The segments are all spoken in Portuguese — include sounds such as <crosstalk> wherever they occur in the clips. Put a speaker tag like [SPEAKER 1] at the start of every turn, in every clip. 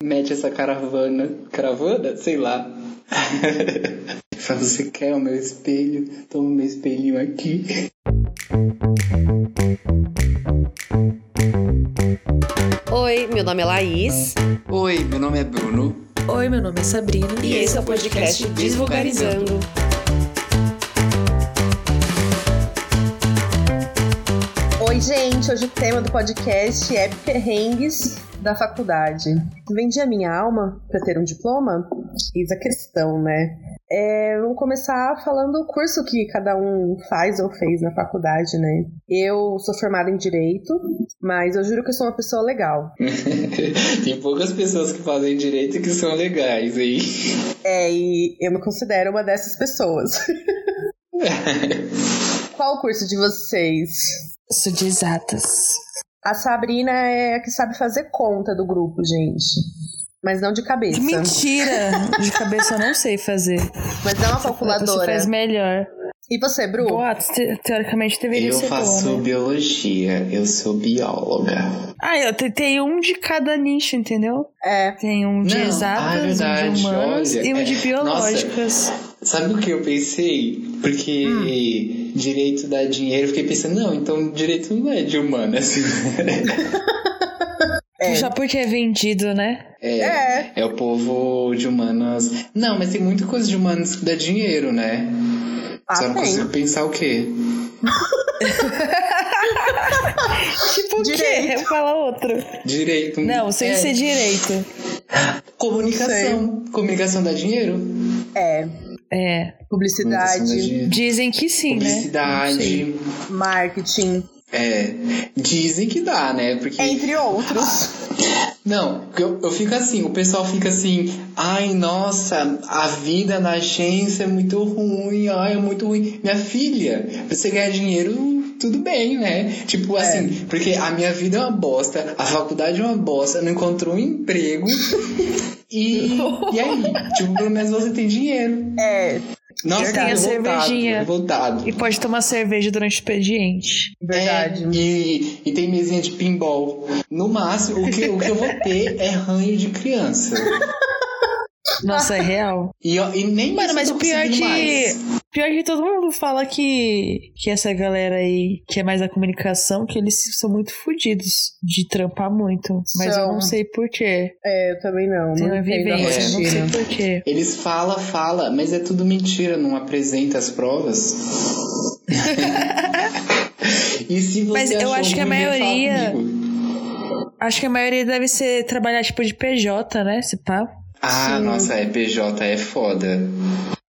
[SPEAKER 1] mete essa caravana, caravana? Sei lá. <laughs> Fala, você quer o meu espelho? Toma o meu espelhinho aqui.
[SPEAKER 2] Oi, meu nome é Laís.
[SPEAKER 1] Oi, meu nome é Bruno.
[SPEAKER 3] Oi, meu nome é Sabrina.
[SPEAKER 2] E esse é o podcast Desvulgarizando.
[SPEAKER 4] Oi, gente. Hoje o tema do podcast é perrengues da faculdade. Vendi a minha alma para ter um diploma? Eis a questão, né? É, vamos começar falando o curso que cada um faz ou fez na faculdade, né? Eu sou formada em Direito, mas eu juro que eu sou uma pessoa legal. <laughs>
[SPEAKER 1] Tem poucas pessoas que fazem direito que são legais aí.
[SPEAKER 4] É, e eu me considero uma dessas pessoas. <laughs> Qual o curso de vocês?
[SPEAKER 3] Sou de exatas.
[SPEAKER 4] A Sabrina é a que sabe fazer conta do grupo, gente. Mas não de cabeça.
[SPEAKER 3] Mentira! De cabeça eu não sei fazer.
[SPEAKER 4] Mas é uma
[SPEAKER 3] Você
[SPEAKER 4] calculadora.
[SPEAKER 3] faz melhor.
[SPEAKER 4] E você, Bru?
[SPEAKER 3] Boatos, te- teoricamente deveria
[SPEAKER 1] Eu
[SPEAKER 3] ser
[SPEAKER 1] faço
[SPEAKER 3] boa, né?
[SPEAKER 1] biologia, eu sou bióloga.
[SPEAKER 3] Ah, eu te- tem um de cada nicho, entendeu?
[SPEAKER 4] É.
[SPEAKER 3] Tem um de
[SPEAKER 1] Não,
[SPEAKER 3] exatas,
[SPEAKER 1] ah, é
[SPEAKER 3] um
[SPEAKER 1] verdade,
[SPEAKER 3] de humanos
[SPEAKER 1] olha,
[SPEAKER 3] e um
[SPEAKER 1] é,
[SPEAKER 3] de biológicas.
[SPEAKER 1] Sabe o que eu pensei? Porque
[SPEAKER 3] Hum.
[SPEAKER 1] Direito dá dinheiro, eu fiquei pensando, não, então direito não é de humanas.
[SPEAKER 4] É.
[SPEAKER 3] Só porque é vendido, né?
[SPEAKER 1] É,
[SPEAKER 4] É.
[SPEAKER 1] é o povo de humanas. Não, mas tem muita coisa de humanas que dá dinheiro, né? Só
[SPEAKER 4] Ah,
[SPEAKER 1] não
[SPEAKER 4] tem.
[SPEAKER 1] consigo pensar o quê? <laughs>
[SPEAKER 3] Tipo o quê?
[SPEAKER 4] Direito.
[SPEAKER 3] Fala outro.
[SPEAKER 1] Direito.
[SPEAKER 3] Não, sem
[SPEAKER 1] é,
[SPEAKER 3] ser direito.
[SPEAKER 1] Comunicação. Comunicação dá dinheiro?
[SPEAKER 4] É.
[SPEAKER 3] É.
[SPEAKER 4] Publicidade.
[SPEAKER 3] Dizem que sim, né? Não sei.
[SPEAKER 1] Publicidade.
[SPEAKER 4] marketing,
[SPEAKER 1] É. Dizem que dá, né? Porque.
[SPEAKER 4] entre outros. <laughs>
[SPEAKER 1] Não, eu, eu fico assim, o pessoal fica assim, ai, nossa, a vida na agência é muito ruim, ai, é muito ruim. Minha filha, pra você ganhar dinheiro, tudo bem, né? Tipo assim, porque a minha vida é uma bosta, a faculdade é uma bosta, não encontrou um emprego. <laughs> E, e aí? Tipo, pelo menos você tem dinheiro.
[SPEAKER 4] É,
[SPEAKER 1] Nossa,
[SPEAKER 3] Tem a cervejinha.
[SPEAKER 1] tô revoltado.
[SPEAKER 3] E pode tomar cerveja durante o expediente.
[SPEAKER 4] verdade.
[SPEAKER 1] É, e, e tem mesinha de pinball. No máximo, o que, o que eu vou ter é ranho de criança. <laughs>
[SPEAKER 3] Nossa, é real.
[SPEAKER 1] E, e nem
[SPEAKER 3] Mano, mas
[SPEAKER 1] eu
[SPEAKER 3] o pior que.
[SPEAKER 1] mais.
[SPEAKER 3] Pior que todo mundo fala que, que essa galera aí, que é mais da comunicação, que eles são muito fodidos de trampar muito. Mas eu
[SPEAKER 4] São.
[SPEAKER 3] não sei porquê.
[SPEAKER 4] É, eu também não.
[SPEAKER 3] Tem
[SPEAKER 4] não
[SPEAKER 3] vivência, eu não sei porquê.
[SPEAKER 1] Eles falam, fala, mas é tudo mentira, não apresenta as provas. <laughs> e se você
[SPEAKER 3] Mas eu acho que a
[SPEAKER 1] falar
[SPEAKER 3] maioria-. Acho que a maioria deve ser trabalhar tipo de PJ, né? Se pá.
[SPEAKER 1] Ah,
[SPEAKER 4] Sim.
[SPEAKER 1] nossa, é PJ, é foda.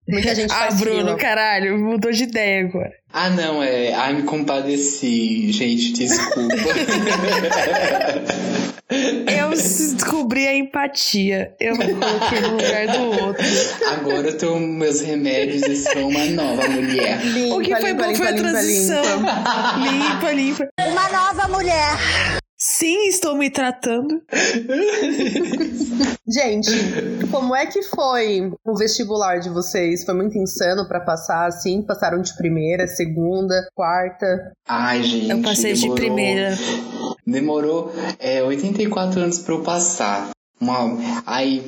[SPEAKER 4] Muita gente
[SPEAKER 3] Ah, Bruno,
[SPEAKER 4] fila.
[SPEAKER 3] caralho, mudou de ideia agora.
[SPEAKER 1] Ah, não, é. Ai, me compadeci. Gente, desculpa. <laughs>
[SPEAKER 3] Eu descobri a empatia. Eu me coloquei no lugar do outro.
[SPEAKER 1] Agora eu tomo meus remédios e sou uma nova mulher.
[SPEAKER 4] Limpa,
[SPEAKER 3] O que foi
[SPEAKER 4] limpa,
[SPEAKER 3] bom foi a
[SPEAKER 4] limpa, limpa,
[SPEAKER 3] transição.
[SPEAKER 4] limpa.
[SPEAKER 3] Limpa, limpa.
[SPEAKER 5] Uma nova mulher.
[SPEAKER 3] Sim, estou me tratando. <laughs>
[SPEAKER 4] Gente, como é que foi o vestibular de vocês? Foi muito insano pra passar assim? Passaram de primeira, segunda, quarta?
[SPEAKER 1] Ai, gente.
[SPEAKER 3] Eu passei de
[SPEAKER 1] demorou-
[SPEAKER 3] primeira.
[SPEAKER 1] Demorou é, 84 anos pra eu passar. Uma, aí,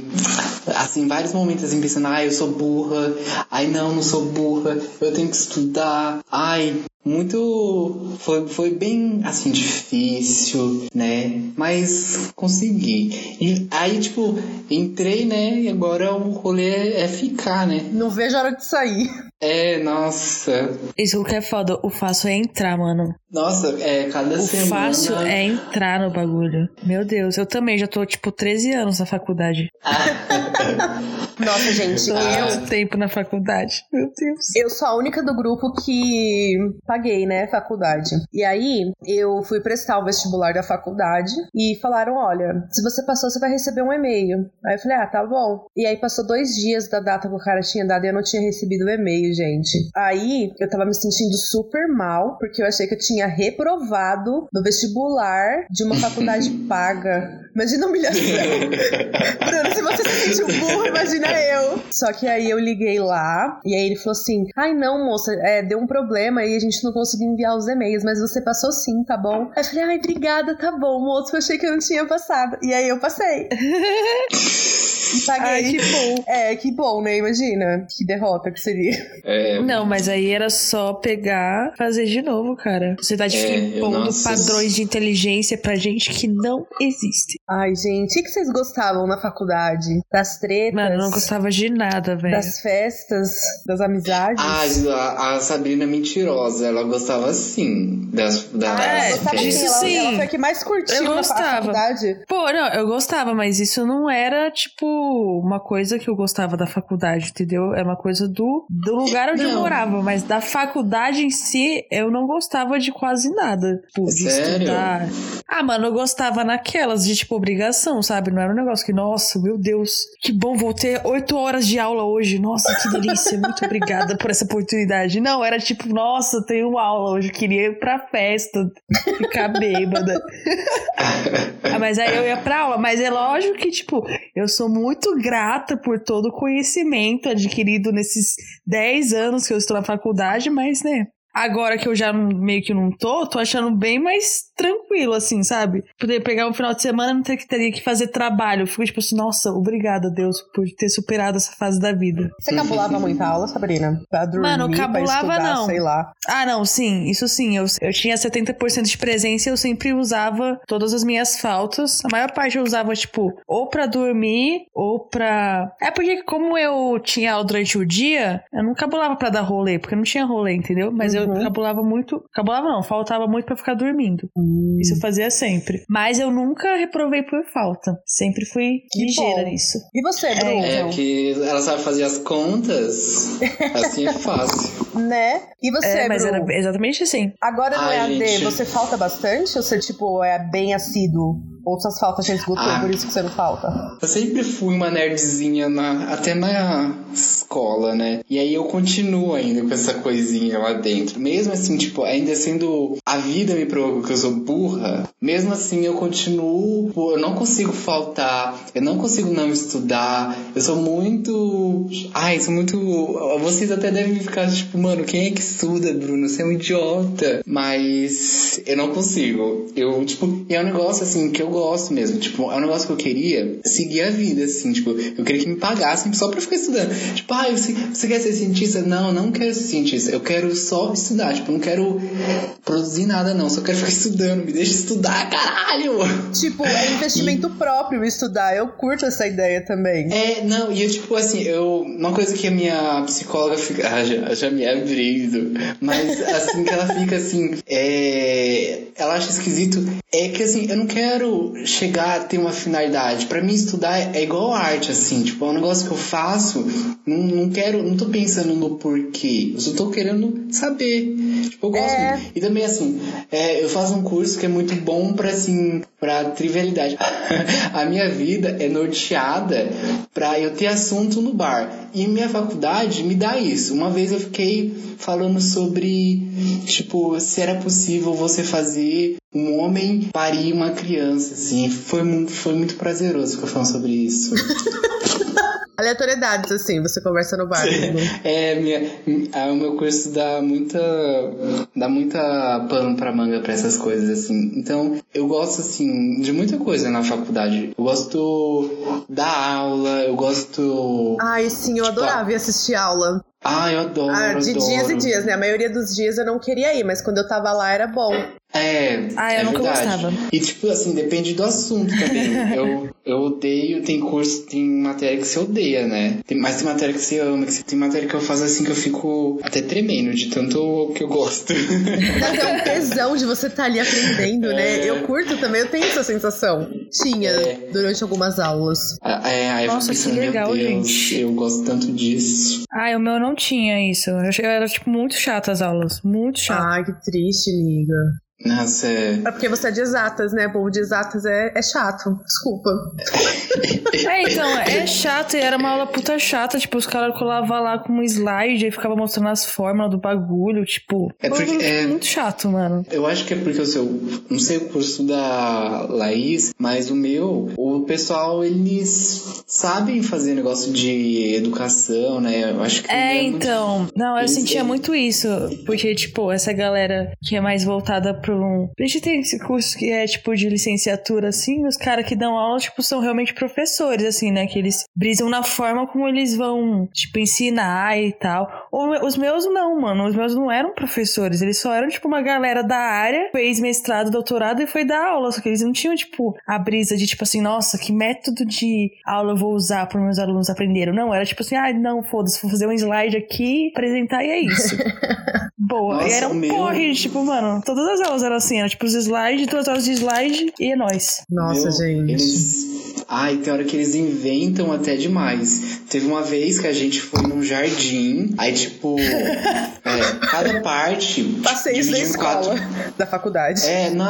[SPEAKER 1] assim, vários momentos assim, pensando, ai, eu sou burra, ai, não, não sou burra, eu tenho que estudar, ai, muito. Foi, foi bem, assim, difícil, né? Mas consegui. E aí, tipo, entrei, né? E agora o rolê é ficar, né?
[SPEAKER 4] Não vejo a hora de sair.
[SPEAKER 1] É, nossa.
[SPEAKER 3] Isso que é foda. O fácil é entrar, mano.
[SPEAKER 1] Nossa, é, cada
[SPEAKER 3] O
[SPEAKER 1] semana.
[SPEAKER 3] fácil é entrar no bagulho. Meu Deus, eu também já tô, tipo, 13 anos na faculdade. <laughs> <laughs>
[SPEAKER 4] Nossa, gente, eu,
[SPEAKER 3] tempo na faculdade. Meu Deus.
[SPEAKER 4] eu sou a única do grupo que paguei, né, faculdade. E aí, eu fui prestar o vestibular da faculdade e falaram: olha, se você passou, você vai receber um e-mail. Aí eu falei: ah, tá bom. E aí passou dois dias da data que o cara tinha dado e eu não tinha recebido o e-mail, gente. Aí eu tava me sentindo super mal, porque eu achei que eu tinha reprovado no vestibular de uma faculdade <laughs> paga. Imagina a humilhação. <laughs> Bruno, se você se sentiu burro, imagina eu. Só que aí eu liguei lá e aí ele falou assim: ai não, moça, é, deu um problema e a gente não conseguiu enviar os e-mails, mas você passou sim, tá bom? Aí eu falei: ai, obrigada, tá bom, moço, eu achei que eu não tinha passado. E aí eu passei. <laughs> E paguei.
[SPEAKER 3] Ai, que bom.
[SPEAKER 4] É, que bom, né? Imagina. Que derrota que seria.
[SPEAKER 1] É,
[SPEAKER 3] Não, mas aí era só pegar, fazer de novo, cara. Você tá
[SPEAKER 1] É,
[SPEAKER 3] impondo
[SPEAKER 1] nossa.
[SPEAKER 3] padrões de inteligência pra gente que não existe.
[SPEAKER 4] Ai, gente, o que vocês gostavam na faculdade? Das tretas?
[SPEAKER 3] Mano, eu não gostava de nada, velho.
[SPEAKER 4] Das festas? Das amizades?
[SPEAKER 1] Ah, a, a Sabrina é mentirosa, ela gostava sim das, da
[SPEAKER 4] Ah,
[SPEAKER 3] é,
[SPEAKER 4] gostava sim, ela,
[SPEAKER 3] sim.
[SPEAKER 4] ela foi a que mais curtiu
[SPEAKER 3] Eu
[SPEAKER 4] na
[SPEAKER 3] gostava.
[SPEAKER 4] faculdade.
[SPEAKER 3] Pô, não, eu gostava, mas isso não era, tipo, uma coisa que eu gostava da faculdade, entendeu? Era uma coisa do, do lugar onde eu
[SPEAKER 1] Não.
[SPEAKER 3] morava, mas da faculdade em si, eu não gostava de quase nada. Tipo, de
[SPEAKER 1] Sério?
[SPEAKER 3] estudar. Ah, mano, eu gostava naquelas de, tipo, obrigação, sabe? Não era um negócio que, nossa, meu Deus, que bom, vou ter oito horas de aula hoje. Nossa, que delícia, <laughs> muito obrigada por essa oportunidade. Não, era tipo, nossa, tenho aula hoje, queria ir pra festa, ficar bêbada. <laughs> Ah, mas aí eu ia pra aula. Mas é lógico que, tipo, eu sou muito grata por todo o conhecimento adquirido nesses 10 anos que eu estou na faculdade, mas, né? Agora que eu já meio que não tô, tô achando bem mais tranquilo, assim, sabe? Poder pegar um final de semana e não ter que teria que fazer trabalho. Eu fico tipo assim, nossa, obrigada, Deus, por ter superado essa fase da vida.
[SPEAKER 4] Você cabulava muita aula, Sabrina? Pra dormir,
[SPEAKER 3] Mano,
[SPEAKER 4] pra
[SPEAKER 3] cabulava,
[SPEAKER 4] estudar,
[SPEAKER 3] não.
[SPEAKER 4] sei lá.
[SPEAKER 3] Ah, não, sim, isso sim. Eu, eu tinha 70% de presença e eu sempre usava todas as minhas faltas. A maior parte eu usava, tipo, ou pra dormir, ou pra. É porque, como eu tinha aula durante o dia, eu não cabulava pra dar rolê, porque não tinha rolê, entendeu? Mas eu
[SPEAKER 4] Uhum.
[SPEAKER 3] cabulava muito. Cabulava não, faltava muito pra ficar dormindo.
[SPEAKER 4] Hum.
[SPEAKER 3] Isso eu fazia sempre. Mas eu nunca reprovei por falta. Sempre fui
[SPEAKER 4] Que
[SPEAKER 3] ligeira
[SPEAKER 4] bom.
[SPEAKER 3] nisso.
[SPEAKER 4] E você, Bruno?
[SPEAKER 1] É, porque ela sabe fazer as contas, assim é fácil. <laughs>
[SPEAKER 4] Né? E você,
[SPEAKER 3] É, mas
[SPEAKER 4] Bruno?
[SPEAKER 3] era exatamente assim.
[SPEAKER 4] Agora no
[SPEAKER 1] Ai,
[SPEAKER 4] EAD,
[SPEAKER 1] gente.
[SPEAKER 4] você falta bastante? Ou você, tipo, é bem assíduo? Ou suas faltas já esgotou,
[SPEAKER 1] Ah.
[SPEAKER 4] por isso que você não falta?
[SPEAKER 1] Eu sempre fui uma nerdzinha na, até na escola, né? E aí eu continuo ainda com essa coisinha lá dentro. Mesmo assim, tipo, ainda sendo. A vida me provou que eu sou burra. Mesmo assim, eu continuo. pô, Eu não consigo faltar. Eu não consigo não estudar. Eu sou muito. Ai, sou muito. Vocês até devem ficar tipo, mano, quem é que estuda, Bruno? Você é um idiota. Mas eu não consigo. Eu, tipo, e é um negócio assim que eu gosto mesmo. Tipo, é um negócio que eu queria seguir a vida, assim. Tipo, eu queria que me pagassem só pra ficar estudando. Tipo, ah, você, você quer ser cientista? Não, eu não quero ser cientista. Eu quero só estudar. Tipo, eu não quero produzir nada, não. Só quero ficar <laughs> estudando. Me deixa estudar, caralho!
[SPEAKER 4] Tipo, é <laughs> investimento próprio estudar. Eu curto essa ideia também.
[SPEAKER 1] É, não, e eu, tipo, assim, eu. Uma coisa que a minha psicóloga fica. Ah, já, já me abrindo. Mas, assim, que ela fica assim. É. Ela acha esquisito. É que, assim, eu não quero chegar a ter uma finalidade. Pra mim, estudar é, é igual arte, assim. Tipo, é um negócio que eu faço. Não, não quero. Não tô pensando no porquê. Eu só tô querendo saber. Tipo, eu gosto.
[SPEAKER 4] É.
[SPEAKER 1] E também, assim, é, eu faço um curso que é muito bom pra, assim, pra trivialidade. <laughs> a minha vida é norteada pra eu ter assunto no bar. E minha faculdade me dá isso. Uma vez eu fiquei falando sobre, tipo, se era possível você fazer um homem parir uma criança, assim. Foi, mu- foi muito prazeroso ficar falando sobre isso. <laughs>
[SPEAKER 4] Aleatoriedades, assim, você conversa no bar. Bruno.
[SPEAKER 1] É, minha, a- o meu curso dá muita, dá muita pano pra manga pra essas coisas, assim. Então, eu gosto, assim, de muita coisa na faculdade. Eu gosto da aula, eu gosto...
[SPEAKER 4] Ai, sim, eu
[SPEAKER 1] Tipo,
[SPEAKER 4] adorava ir assistir aula.
[SPEAKER 1] Ah, eu adoro,
[SPEAKER 4] Ah, de
[SPEAKER 1] adoro.
[SPEAKER 4] dias e dias, né? A maioria dos dias eu não queria ir, mas quando eu tava lá era bom.
[SPEAKER 1] É,
[SPEAKER 3] Ah, eu
[SPEAKER 1] é
[SPEAKER 3] nunca
[SPEAKER 1] verdade.
[SPEAKER 3] gostava.
[SPEAKER 1] E tipo assim, depende do assunto também. <laughs> eu, eu odeio, tem curso, tem matéria que você odeia, né? Tem, mas tem matéria que você ama, que você, tem matéria que eu faço assim que eu fico até tremendo de tanto que eu gosto. <laughs>
[SPEAKER 4] Até um tesão de você estar ali aprendendo, né?
[SPEAKER 1] É.
[SPEAKER 4] Eu curto também, eu tenho essa sensação. Tinha
[SPEAKER 1] É.
[SPEAKER 4] durante algumas aulas.
[SPEAKER 1] Ah, é, eu
[SPEAKER 3] Nossa,
[SPEAKER 1] fico
[SPEAKER 3] que
[SPEAKER 1] pensando,
[SPEAKER 3] legal,
[SPEAKER 1] Deus,
[SPEAKER 3] gente.
[SPEAKER 1] eu gosto tanto disso.
[SPEAKER 3] Ah, o meu não tinha isso. Eu era, tipo, muito chata as aulas. Muito chato.
[SPEAKER 4] Ai, que triste, amiga.
[SPEAKER 1] Nossa, é.
[SPEAKER 4] É porque você é de exatas, né? O povo de exatas é, é chato. Desculpa.
[SPEAKER 3] É, então, é chato e era uma aula puta chata. Tipo, os caras colavam lá com um slide e ficava mostrando as fórmulas do bagulho. Tipo,
[SPEAKER 1] É porque-
[SPEAKER 3] bagulho
[SPEAKER 1] é-
[SPEAKER 3] muito chato, mano.
[SPEAKER 1] Eu acho que é porque o seu. Não sei o curso da Laís, mas o meu, o pessoal, eles sabem fazer negócio de educação, né? Eu acho que.
[SPEAKER 3] É,
[SPEAKER 1] muito-
[SPEAKER 3] então. Não, eu
[SPEAKER 1] Eles-
[SPEAKER 3] sentia muito isso. Porque, tipo, essa galera que é mais voltada pra um. A gente tem esse curso que é, tipo, de licenciatura, assim. Os caras que dão aula, tipo, são realmente professores, assim, né? Que eles brisam na forma como eles vão, tipo, ensinar e tal. O- Os meus não, mano. Os meus não eram professores. Eles só eram, tipo, uma galera da área, fez mestrado, doutorado e foi dar aula. Só que eles não tinham, tipo, a brisa de, tipo assim, nossa, que método de aula eu vou usar para meus alunos aprenderam. Não, era tipo assim, ah, não, foda-se, vou fazer um slide aqui, apresentar e é isso. <laughs> Boa.
[SPEAKER 1] Nossa,
[SPEAKER 3] e era um
[SPEAKER 1] meu-
[SPEAKER 3] porre, tipo, mano, todas as aulas eram assim, era tipo os slides, duas horas de slide e é nóis.
[SPEAKER 4] Nossa,
[SPEAKER 1] Meu,
[SPEAKER 4] gente.
[SPEAKER 1] Eles. Ai, tem hora que eles inventam até demais. Teve uma vez que a gente foi num jardim, aí tipo. <laughs> é, cada parte.
[SPEAKER 4] Passei isso na
[SPEAKER 1] dividiu em
[SPEAKER 4] escola,
[SPEAKER 1] quatro-
[SPEAKER 4] da faculdade.
[SPEAKER 1] É, não,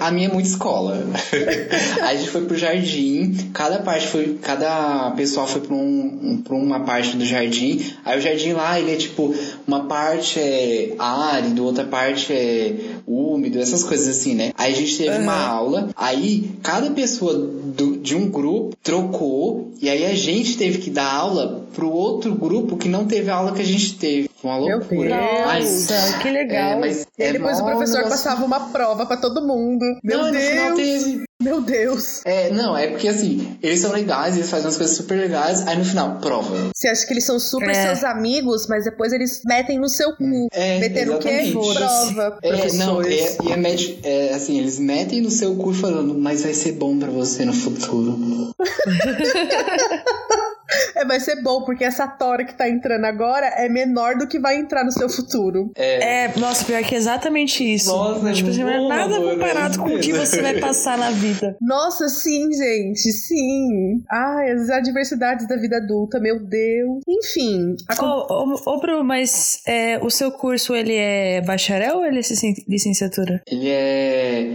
[SPEAKER 1] a minha é muito escola. <laughs> a gente foi pro jardim, cada parte foi. Cada pessoal foi pra, um, pra uma parte do jardim. Aí o jardim lá, ele é tipo, uma parte é árido, outra parte é úmido, essas coisas assim, né? Aí a gente teve uma aula, aí cada pessoa do- de um grupo trocou, e aí a gente teve que dar aula pro outro grupo que não teve a aula que a gente teve. Foi uma
[SPEAKER 4] Meu
[SPEAKER 1] loucura.
[SPEAKER 4] Deus.
[SPEAKER 1] Ai,
[SPEAKER 3] Nossa, que
[SPEAKER 1] é,
[SPEAKER 3] legal.
[SPEAKER 1] mas
[SPEAKER 4] E aí
[SPEAKER 1] é
[SPEAKER 4] depois o professor
[SPEAKER 1] negócio-
[SPEAKER 4] passava uma prova pra todo mundo. Meu
[SPEAKER 1] não, no final
[SPEAKER 4] Deus!
[SPEAKER 1] teve.
[SPEAKER 4] Meu Deus!
[SPEAKER 1] É, não, é porque assim, eles são legais, eles fazem umas coisas super legais, aí no final, prova.
[SPEAKER 4] Você acha que eles são super
[SPEAKER 3] É.
[SPEAKER 4] seus amigos, mas depois eles metem no seu cu.
[SPEAKER 1] É,
[SPEAKER 4] Metendo o quê? Prova.
[SPEAKER 1] É, não, é, e é, med- é, assim, eles metem no seu cu falando, mas vai ser bom pra você no futuro. <laughs>
[SPEAKER 4] É, vai ser bom, porque essa tora que tá entrando agora é menor do que vai entrar no seu futuro.
[SPEAKER 3] É, nossa, pior que é exatamente isso.
[SPEAKER 1] Nossa,
[SPEAKER 3] tipo, assim, não é
[SPEAKER 1] boa,
[SPEAKER 3] nada
[SPEAKER 1] mano,
[SPEAKER 3] comparado
[SPEAKER 1] é
[SPEAKER 3] com o que você vai passar na vida.
[SPEAKER 4] Nossa, sim, gente, sim. Ai, as adversidades da vida adulta, meu Deus. Enfim, a
[SPEAKER 3] Ô, ô, ô, Bru, mas é, o seu curso, ele é bacharel ou ele é licen- licenciatura?
[SPEAKER 1] Ele é.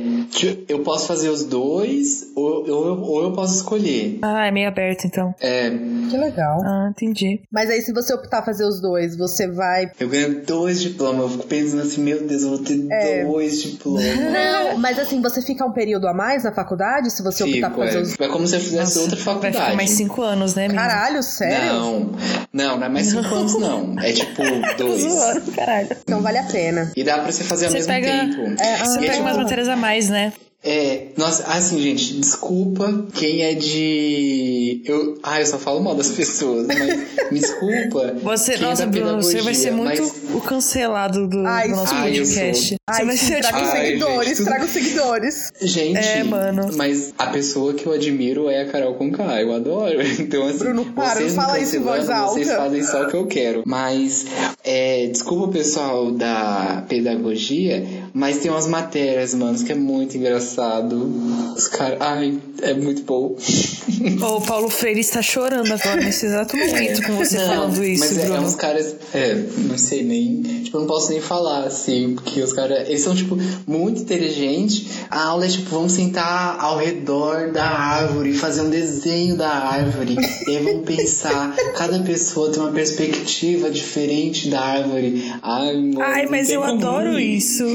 [SPEAKER 1] Eu posso fazer os dois, ou, ou, ou eu posso escolher.
[SPEAKER 3] Ah, é meio aberto, então.
[SPEAKER 1] É,
[SPEAKER 4] Que legal.
[SPEAKER 3] Ah, entendi.
[SPEAKER 4] Mas aí, se você optar fazer os dois, você vai.
[SPEAKER 1] eu ganho dois diplomas. Eu fico pensando assim, meu Deus, eu vou ter
[SPEAKER 4] É.
[SPEAKER 1] dois diplomas.
[SPEAKER 4] Não, mas assim, você fica um período a mais na faculdade se você optar
[SPEAKER 1] Fico,
[SPEAKER 4] por fazer
[SPEAKER 1] é.
[SPEAKER 4] os.
[SPEAKER 1] É como se eu fizesse
[SPEAKER 3] Nossa,
[SPEAKER 1] outra
[SPEAKER 3] Vai
[SPEAKER 1] faculdade.
[SPEAKER 3] ficar mais cinco anos, né, menina?
[SPEAKER 4] Caralho, sério?
[SPEAKER 1] Não, não, não é mais cinco anos, não. É tipo <laughs> dois.
[SPEAKER 3] zoando, caralho.
[SPEAKER 4] Então vale a pena.
[SPEAKER 1] E dá pra você fazer ao
[SPEAKER 3] Você
[SPEAKER 1] mesmo
[SPEAKER 3] pega-
[SPEAKER 1] tempo.
[SPEAKER 4] É,
[SPEAKER 3] Você
[SPEAKER 1] E
[SPEAKER 3] pega
[SPEAKER 1] tipo,
[SPEAKER 3] umas matérias a mais, né?
[SPEAKER 1] É, nossa, assim, gente, desculpa quem é de. Eu, ah, eu só falo mal das pessoas, mas me desculpa. <laughs>
[SPEAKER 3] Você,
[SPEAKER 1] é
[SPEAKER 3] nossa,
[SPEAKER 1] da
[SPEAKER 3] Bruno, você vai ser muito
[SPEAKER 1] mas-
[SPEAKER 3] o cancelado do,
[SPEAKER 4] Ai,
[SPEAKER 3] do nosso.
[SPEAKER 1] Ai,
[SPEAKER 3] podcast.
[SPEAKER 1] sou.
[SPEAKER 3] Você
[SPEAKER 4] Ai,
[SPEAKER 3] vai ser,
[SPEAKER 4] traga os
[SPEAKER 1] Ai,
[SPEAKER 4] seguidores,
[SPEAKER 1] gente, tudo-
[SPEAKER 4] traga os seguidores.
[SPEAKER 1] Gente,
[SPEAKER 3] É, mano.
[SPEAKER 1] mas a pessoa que eu admiro é a Carol Conká, eu adoro. <laughs> Então, assim,
[SPEAKER 4] Bruno, para,
[SPEAKER 1] vocês
[SPEAKER 4] não fala isso em voz
[SPEAKER 1] cancelando, Vocês
[SPEAKER 4] alta.
[SPEAKER 1] fazem só o que eu quero. Mas, é, desculpa o pessoal da pedagogia, mas tem umas matérias, mano, que é muito engraçado. Os caras, ai, é muito bom.
[SPEAKER 3] o Paulo Freire está chorando agora, nesse exato momento, com você
[SPEAKER 1] Não,
[SPEAKER 3] falando isso,
[SPEAKER 1] mas é, é uns caras. É, não sei nem. Tipo, eu não posso nem falar, assim, porque os caras. Eles são, tipo, muito inteligentes. A aula é, tipo, vamos sentar ao redor da árvore, fazer um desenho da árvore. e aí vamos pensar. Cada pessoa tem uma perspectiva diferente da árvore. Ai, mano,
[SPEAKER 3] Ai, mas eu adoro isso.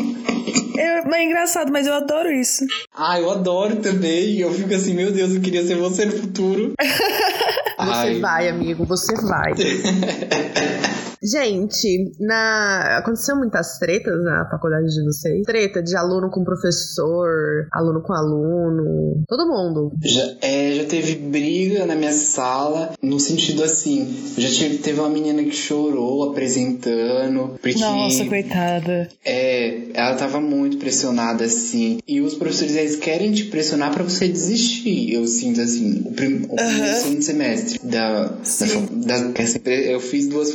[SPEAKER 3] É, mas é engraçado, mas eu adoro isso.
[SPEAKER 1] Ah, eu adoro também. Eu fico assim, meu Deus, eu queria ser você no futuro. <laughs>
[SPEAKER 4] Você vai, amigo, você vai. <laughs> Gente, na... aconteceu muitas tretas na faculdade de vocês? Treta de aluno com professor, aluno com aluno, todo mundo.
[SPEAKER 1] Já, é, já teve briga na minha sala, no sentido assim, já tive, teve uma menina que chorou apresentando, porque
[SPEAKER 3] Nossa, coitada.
[SPEAKER 1] é, ela tava muito pressionada assim, e os professores eles querem te pressionar pra você desistir, eu sinto assim, o, prim, o primeiro e segundo semestre. Da, da, da eu fiz duas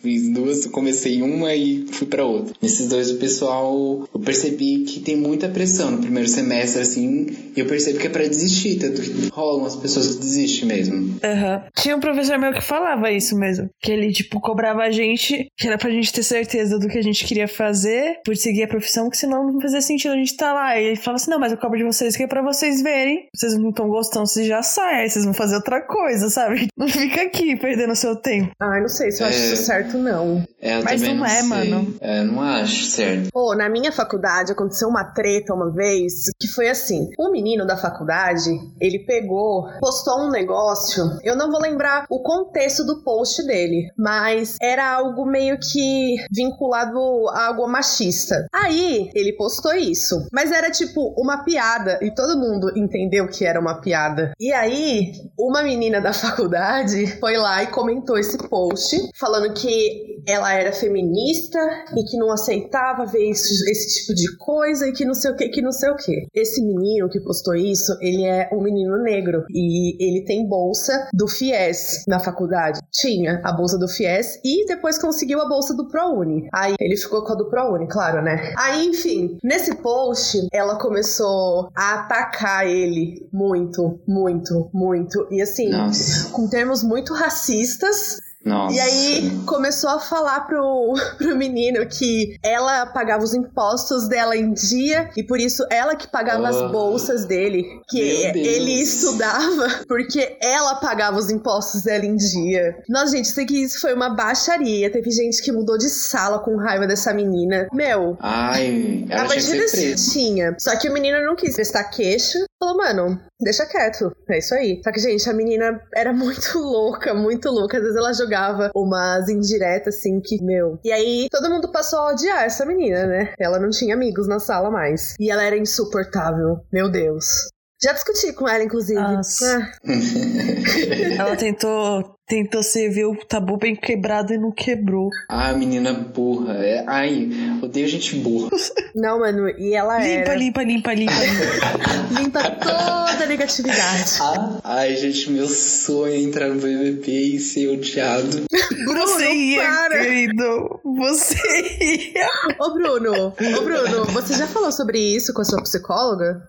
[SPEAKER 1] fiz duas comecei uma e fui para outra. Nesses dois o pessoal eu percebi que tem muita pressão no primeiro semestre assim e eu percebo que é para desistir tanto que rolam as pessoas que desistem mesmo.
[SPEAKER 3] Uhum. tinha um professor meu que falava isso mesmo que ele tipo cobrava a gente que era pra gente ter certeza do que a gente queria fazer por seguir a profissão que senão não fazia sentido a gente estar tá lá. E ele falava assim não mas eu cobro de vocês que é para vocês verem. Vocês não estão gostando vocês já saem vocês vão fazer outra coisa sabe fica aqui perdendo seu tempo.
[SPEAKER 4] Ai, não sei se eu é... acho isso certo, não.
[SPEAKER 1] É,
[SPEAKER 3] Mas não,
[SPEAKER 1] não
[SPEAKER 3] é,
[SPEAKER 1] sei.
[SPEAKER 3] mano.
[SPEAKER 1] É, não acho certo.
[SPEAKER 4] Pô, na minha faculdade aconteceu uma treta uma vez que foi assim: um menino da faculdade, ele pegou, postou um negócio. Eu não vou lembrar o contexto do post dele, mas era algo meio que vinculado a algo machista. Aí ele postou isso, mas era tipo uma piada e todo mundo entendeu que era uma piada. E aí, uma menina da <laughs> faculdade foi lá e comentou esse post falando que ela era feminista e que não aceitava ver esse, esse tipo de coisa e que não sei o que, que não sei o que. Esse menino que postou isso, ele é um menino negro e ele tem bolsa do FIES na faculdade. Tinha a bolsa do FIES e depois conseguiu a bolsa do ProUni. Aí ele ficou com a do ProUni, claro, né? Aí, enfim, nesse post, ela começou a atacar ele muito, muito, muito. E assim,
[SPEAKER 1] Nossa.
[SPEAKER 4] com termos muito racistas
[SPEAKER 1] nossa.
[SPEAKER 4] E aí começou a falar pro, <laughs> pro menino que ela pagava os impostos dela em dia e por isso ela que pagava oh. as bolsas dele. Que ele estudava <laughs> porque ela pagava os impostos dela em dia. Nossa, gente, sei que isso foi uma baixaria. Teve gente que mudou de sala com raiva dessa menina. Meu.
[SPEAKER 1] Ai, ela
[SPEAKER 4] a
[SPEAKER 1] tinha que
[SPEAKER 4] tinha. Só que o menino não quis prestar queixa. Falou, mano, deixa quieto. É isso aí. Só que, gente, a menina era <laughs> muito louca, muito louca. Às vezes ela jogava umas indiretas, assim, que, meu. E aí todo mundo passou a odiar essa menina, né? Ela não tinha amigos na sala mais. E ela era insuportável. Meu Deus. Já discuti com ela, inclusive.
[SPEAKER 3] Nossa. Ah. ela tentou tentou servir o tabu bem quebrado e não quebrou.
[SPEAKER 1] Ah, menina burra. É... Ai, odeio gente burra. <laughs>
[SPEAKER 4] Não, mano, e ela
[SPEAKER 3] limpa,
[SPEAKER 4] era...
[SPEAKER 3] Limpa, limpa, limpa, <laughs> limpa.
[SPEAKER 4] limpa toda a negatividade.
[SPEAKER 1] Ah, ai, gente, meu sonho é entrar no BBB e ser odiado. <laughs>
[SPEAKER 3] Bruno, Você ia, para. querido. Você ia.
[SPEAKER 4] Ô, Bruno, ô, Bruno, você já falou sobre isso com a sua psicóloga?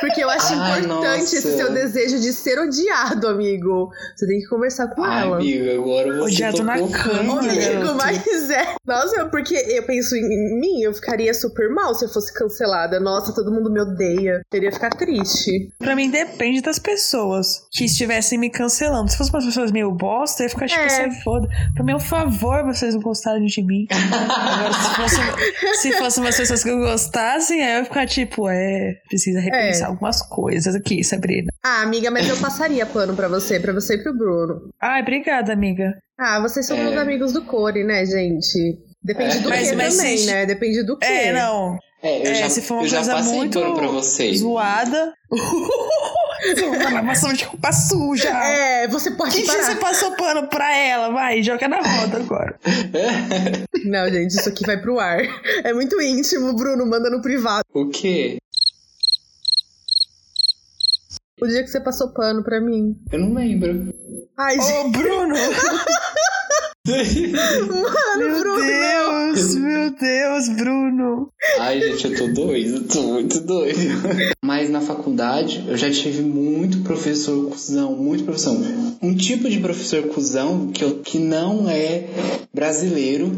[SPEAKER 4] Porque eu acho ai, importante nossa. esse seu desejo de ser odiado, amigo. Você tem que conversar com
[SPEAKER 1] Ai,
[SPEAKER 4] ela.
[SPEAKER 1] amigo, agora você
[SPEAKER 3] Odiado na cama,
[SPEAKER 4] Amigo, mas é. Nossa, porque eu penso em mim, eu ficaria super mal se eu fosse cancelada. Nossa, todo mundo me odeia. Eu iria ficar triste.
[SPEAKER 3] Pra mim, depende das pessoas que estivessem me cancelando. Se fossem umas pessoas meio bosta, eu ia ficar tipo, é. assim, foda. Pra mim é um favor vocês não gostarem de mim. Agora, se fossem se fosse umas pessoas que eu gostassem, aí eu ia ficar tipo, é, precisa repensar é. algumas coisas aqui, Sabrina.
[SPEAKER 4] Ah, amiga, mas eu passaria pano pra você, pra você e pro Bruno.
[SPEAKER 3] Ai, obrigada, amiga.
[SPEAKER 4] Ah, vocês são é. meus amigos do Core, né, gente? Depende é. do mas, que mas também, se... né? Depende do que.
[SPEAKER 3] É, não.
[SPEAKER 1] É, eu é, já,
[SPEAKER 3] se for uma
[SPEAKER 1] eu
[SPEAKER 3] coisa muito
[SPEAKER 1] pano pra vocês.
[SPEAKER 3] zoada. <laughs> uma lavação de roupa suja.
[SPEAKER 4] É, você pode
[SPEAKER 3] Quem
[SPEAKER 4] parar.
[SPEAKER 3] você passou pano pra ela? Vai, joga na roda agora. <laughs>
[SPEAKER 4] Não, gente, isso aqui vai pro ar. É muito íntimo, Bruno, manda no privado.
[SPEAKER 1] O quê?
[SPEAKER 4] O dia que você passou pano pra mim.
[SPEAKER 1] Eu não lembro.
[SPEAKER 4] Ai,
[SPEAKER 3] Ô,
[SPEAKER 4] gente.
[SPEAKER 3] Bruno! <laughs>
[SPEAKER 4] Mano,
[SPEAKER 3] meu
[SPEAKER 4] Bruno,
[SPEAKER 3] Deus, meu Deus, Bruno.
[SPEAKER 1] Ai, gente, eu tô doido, eu tô muito doido. Mas na faculdade eu já tive muito professor cuzão, muito professor. Um tipo de professor cuzão que, eu, que não é brasileiro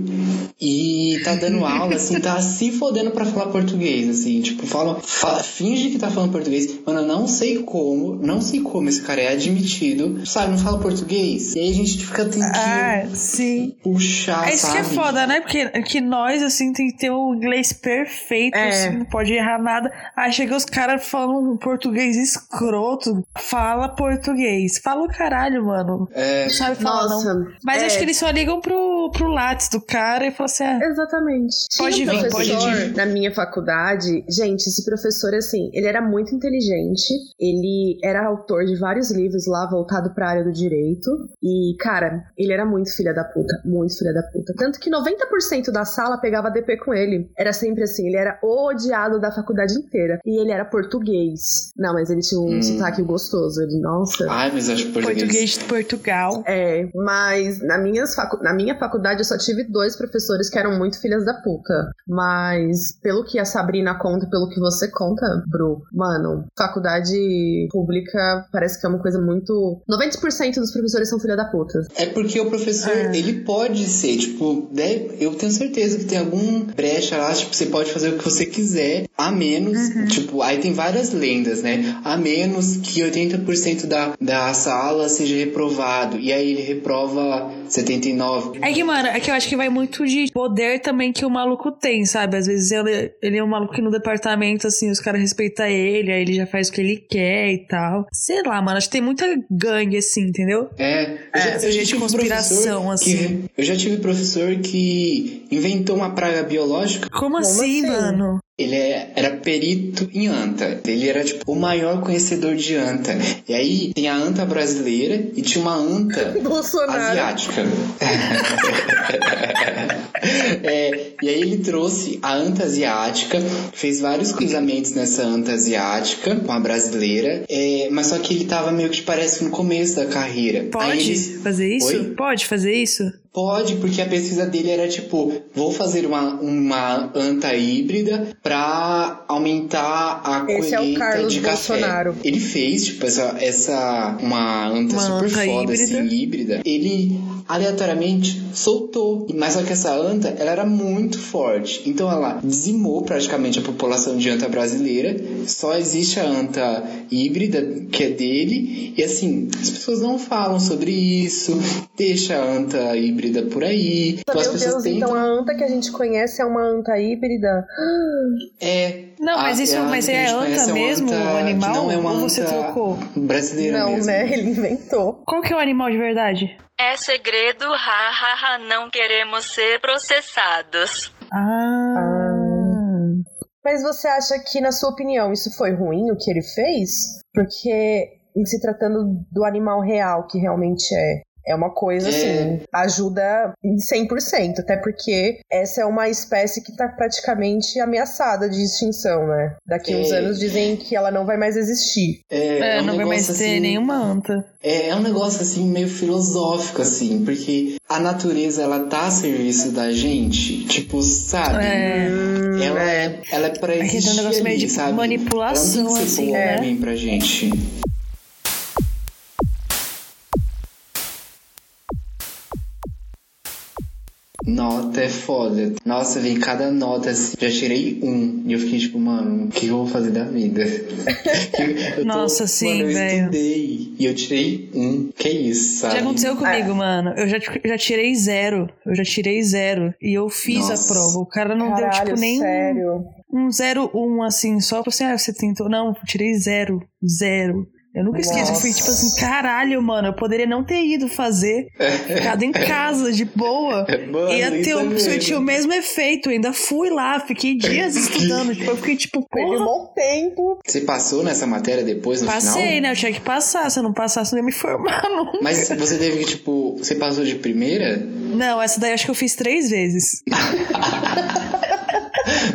[SPEAKER 1] e tá dando aula, assim, tá se fodendo pra falar português, assim, tipo, fala, fala, finge que tá falando português. Mano, eu não sei como, não sei como esse cara é admitido, sabe, não fala português. E aí a gente fica tentando.
[SPEAKER 3] Ah, sim.
[SPEAKER 1] Puxar,
[SPEAKER 3] É isso
[SPEAKER 1] sabe?
[SPEAKER 3] que é foda, né? Porque que nós, assim, tem que ter o inglês perfeito,
[SPEAKER 4] É.
[SPEAKER 3] assim, não pode errar nada. Aí chega os caras falando um português escroto. Fala português. Fala o caralho, mano.
[SPEAKER 1] É,
[SPEAKER 3] Não sabe falar,
[SPEAKER 4] Nossa.
[SPEAKER 3] não. Mas
[SPEAKER 4] é.
[SPEAKER 3] acho que eles só ligam pro, pro látis do cara e falam assim: ah,
[SPEAKER 4] Exatamente.
[SPEAKER 3] Pode
[SPEAKER 4] Tinha um
[SPEAKER 3] vir, pode
[SPEAKER 4] professor
[SPEAKER 3] vir.
[SPEAKER 4] na minha faculdade. Gente, esse professor, assim, ele era muito inteligente. Ele era autor de vários livros lá voltado pra área do direito. E, cara, ele era muito filha da puta, muito filha da puta. Tanto que 90% da sala pegava DP com ele. Era sempre assim, ele era o odiado da faculdade inteira. E ele era português. Não, mas ele tinha um
[SPEAKER 1] Hum.
[SPEAKER 4] sotaque gostoso. Ele, nossa.
[SPEAKER 1] Ai, mas acho português.
[SPEAKER 3] Português de Portugal.
[SPEAKER 4] É, mas na, minhas facu- na minha faculdade eu só tive dois professores que eram muito filhas da puta. Mas pelo que a Sabrina conta, pelo que você conta, Bru, mano, faculdade pública parece que é uma coisa muito. 90% dos professores são filha da puta.
[SPEAKER 1] É porque o professor,
[SPEAKER 3] É.
[SPEAKER 1] ele pode ser, tipo, né, eu tenho certeza que tem algum brecha lá, tipo, você pode fazer o que você quiser, a menos,
[SPEAKER 3] Uhum.
[SPEAKER 1] tipo, aí tem várias lendas, né? A menos que 80% da, da sala seja reprovado, e aí ele reprova 79.
[SPEAKER 3] É que, mano, é que eu acho que vai muito de poder também que o maluco tem, sabe? Às vezes ele, ele é um maluco que no departamento, assim, os caras respeitam ele, aí ele já faz o que ele quer e tal. Sei lá, mano, acho que tem muita gangue, assim, entendeu?
[SPEAKER 1] É, eu
[SPEAKER 3] É,
[SPEAKER 1] eu já tive
[SPEAKER 3] conspiração,
[SPEAKER 1] professor
[SPEAKER 3] assim.
[SPEAKER 1] Que, eu já tive professor que inventou uma praga biológica
[SPEAKER 3] Como, assim,
[SPEAKER 4] assim?
[SPEAKER 3] mano?
[SPEAKER 1] Ele é- era perito em anta. Ele era, tipo, o maior conhecedor de anta. E aí, tem a anta brasileira e tinha uma anta <laughs>
[SPEAKER 4] Bolsonaro.
[SPEAKER 1] asiática. <laughs> É, e aí ele trouxe a anta asiática, fez vários cruzamentos nessa anta asiática com a brasileira, é, mas só que ele tava meio que parece no começo da carreira.
[SPEAKER 3] Pode
[SPEAKER 1] eles-
[SPEAKER 3] fazer isso?
[SPEAKER 1] Oi?
[SPEAKER 3] Pode fazer isso?
[SPEAKER 1] Pode, porque a pesquisa dele era tipo, vou fazer uma, uma anta híbrida pra aumentar a
[SPEAKER 4] Esse é o
[SPEAKER 1] colheita
[SPEAKER 4] Carlos
[SPEAKER 1] de café.
[SPEAKER 4] Bolsonaro.
[SPEAKER 1] Ele fez, tipo, essa, essa uma anta
[SPEAKER 3] Uma
[SPEAKER 1] super
[SPEAKER 3] anta
[SPEAKER 1] foda,
[SPEAKER 3] híbrida.
[SPEAKER 1] assim, híbrida. Ele aleatoriamente soltou. Mas só que essa anta, ela era muito forte. Então ela dizimou praticamente a população de anta brasileira. Só existe a anta híbrida, que é dele. E assim, as pessoas não falam sobre isso. Deixa a anta híbrida por aí. Então as
[SPEAKER 4] Meu
[SPEAKER 1] pessoas
[SPEAKER 4] Deus,
[SPEAKER 1] tentam...
[SPEAKER 4] então a anta que a gente conhece é uma anta híbrida?
[SPEAKER 1] É.
[SPEAKER 3] Não, mas
[SPEAKER 1] a-
[SPEAKER 3] isso-
[SPEAKER 1] a anta
[SPEAKER 3] mas
[SPEAKER 1] a
[SPEAKER 3] é anta
[SPEAKER 1] uma
[SPEAKER 3] mesmo,
[SPEAKER 1] anta
[SPEAKER 3] o animal?
[SPEAKER 1] Não é uma
[SPEAKER 3] Ou você
[SPEAKER 1] anta
[SPEAKER 3] trocou?
[SPEAKER 1] brasileira
[SPEAKER 4] Não,
[SPEAKER 1] mesmo.
[SPEAKER 4] né? Ele inventou.
[SPEAKER 3] Qual que é o animal de verdade?
[SPEAKER 5] É segredo, hahaha, não queremos ser processados.
[SPEAKER 3] Ah.
[SPEAKER 4] Mas você acha que, na sua opinião, isso foi ruim o que ele fez? Porque, em se tratando do animal real, que realmente é. É uma coisa
[SPEAKER 1] É.
[SPEAKER 4] assim, ajuda em 100%, até porque essa é uma espécie que tá praticamente ameaçada de extinção, né? Daqui uns
[SPEAKER 1] É.
[SPEAKER 4] anos dizem que ela não vai mais existir.
[SPEAKER 3] É,
[SPEAKER 1] um
[SPEAKER 3] não vai mais
[SPEAKER 1] negócio
[SPEAKER 3] ter
[SPEAKER 1] assim-
[SPEAKER 3] nenhuma anta.
[SPEAKER 1] É, é um negócio assim meio filosófico assim, porque a natureza ela tá a serviço da gente, tipo, sabe?
[SPEAKER 3] É.
[SPEAKER 1] Ela é, ela é pra
[SPEAKER 3] Aqui tem um
[SPEAKER 1] existir
[SPEAKER 3] negócio meio
[SPEAKER 1] ali,
[SPEAKER 3] de
[SPEAKER 1] sabe?
[SPEAKER 3] manipulação,
[SPEAKER 1] ela não tem que ser
[SPEAKER 3] assim, né?
[SPEAKER 1] pra gente. Nota é foda. Nossa, vi cada nota assim. Já tirei um. E eu fiquei tipo, mano, o que eu vou fazer da vida? <laughs> Tô-
[SPEAKER 3] Nossa, sim,
[SPEAKER 1] mano, eu
[SPEAKER 3] velho.
[SPEAKER 1] estudei. E eu tirei um. Que isso, sabe?
[SPEAKER 3] Já aconteceu comigo, mano. Eu já, eu já tirei zero. Eu já tirei zero. E eu fiz
[SPEAKER 1] Nossa.
[SPEAKER 3] a prova. O cara não
[SPEAKER 4] Caralho,
[SPEAKER 3] deu, tipo, nem
[SPEAKER 4] sério.
[SPEAKER 3] um zero, um, assim, só pra você, ah, você tentou. Não, tirei zero. Zero. Eu nunca esqueço. Eu fui tipo assim, caralho, mano, eu poderia não ter ido fazer. Ficado em casa, de boa. <laughs>
[SPEAKER 1] Mano,
[SPEAKER 3] Ia ter o,
[SPEAKER 1] mesmo.
[SPEAKER 3] surtir o mesmo efeito. Eu ainda fui lá, fiquei dias estudando. tipo, eu fiquei tipo,
[SPEAKER 4] Perdi um bom tempo.
[SPEAKER 1] Você passou nessa matéria depois no
[SPEAKER 3] Passei,
[SPEAKER 1] final?
[SPEAKER 3] né? Eu tinha que passar. Se eu não passasse, eu não ia me formar, <laughs> não.
[SPEAKER 1] Mas você teve que, tipo, você passou de primeira?
[SPEAKER 3] Não, essa daí acho que eu fiz três vezes. <laughs>